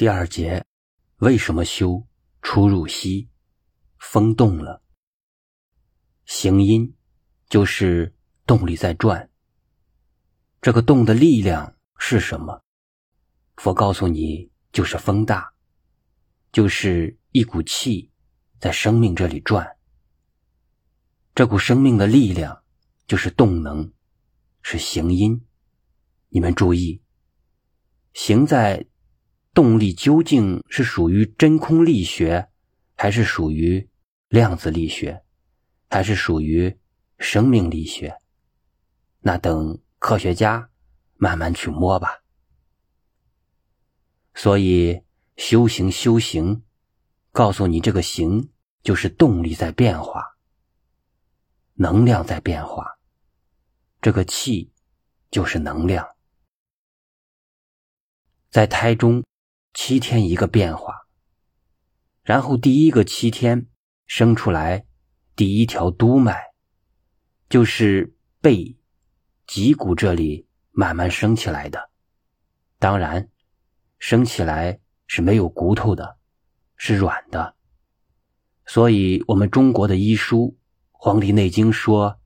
第二节，为什么修出入息？风动了，行音就是动力在转。这个动的力量是什么？佛告诉你，就是风大，就是一股气在生命这里转。这股生命的力量就是动能，是行音。你们注意，行在。动力究竟是属于真空力学，还是属于量子力学，还是属于生命力学？那等科学家慢慢去摸吧。所以修行修行，告诉你这个行就是动力在变化，能量在变化，这个气就是能量，在胎中。七天一个变化，然后第一个七天生出来第一条督脉，就是背脊骨这里慢慢升起来的。当然，升起来是没有骨头的，是软的。所以，我们中国的医书《黄帝内经》说：“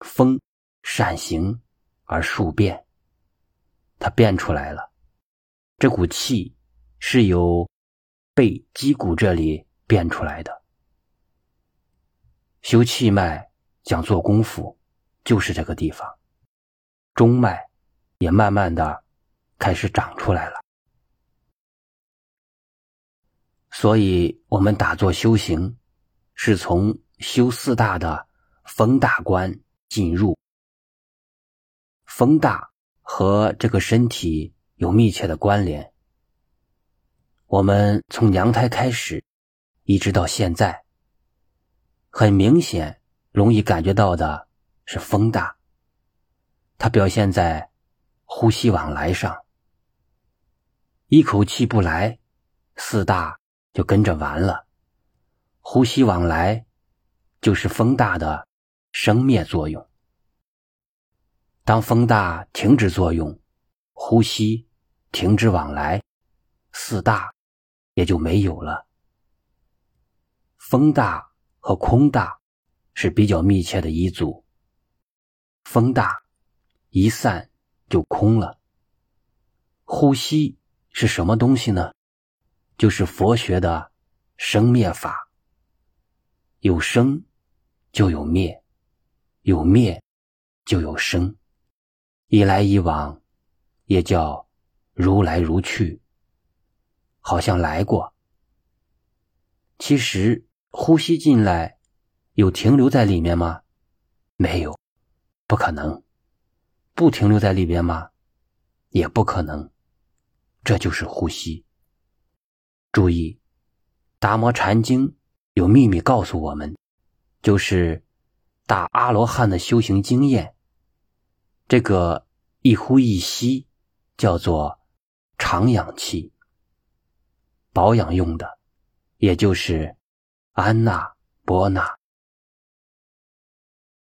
风善行而数变。”它变出来了，这股气。是由背脊骨这里变出来的。修气脉讲做功夫，就是这个地方。中脉也慢慢的开始长出来了。所以，我们打坐修行，是从修四大的风大关进入。风大和这个身体有密切的关联。我们从娘胎开始，一直到现在，很明显，容易感觉到的是风大。它表现在呼吸往来上，一口气不来，四大就跟着完了。呼吸往来就是风大的生灭作用。当风大停止作用，呼吸停止往来，四大。也就没有了。风大和空大是比较密切的一组。风大一散就空了。呼吸是什么东西呢？就是佛学的生灭法。有生就有灭，有灭就有生，一来一往，也叫如来如去。好像来过，其实呼吸进来，有停留在里面吗？没有，不可能。不停留在里边吗？也不可能。这就是呼吸。注意，《达摩禅经》有秘密告诉我们，就是大阿罗汉的修行经验。这个一呼一吸叫做长养气。保养用的，也就是安娜波纳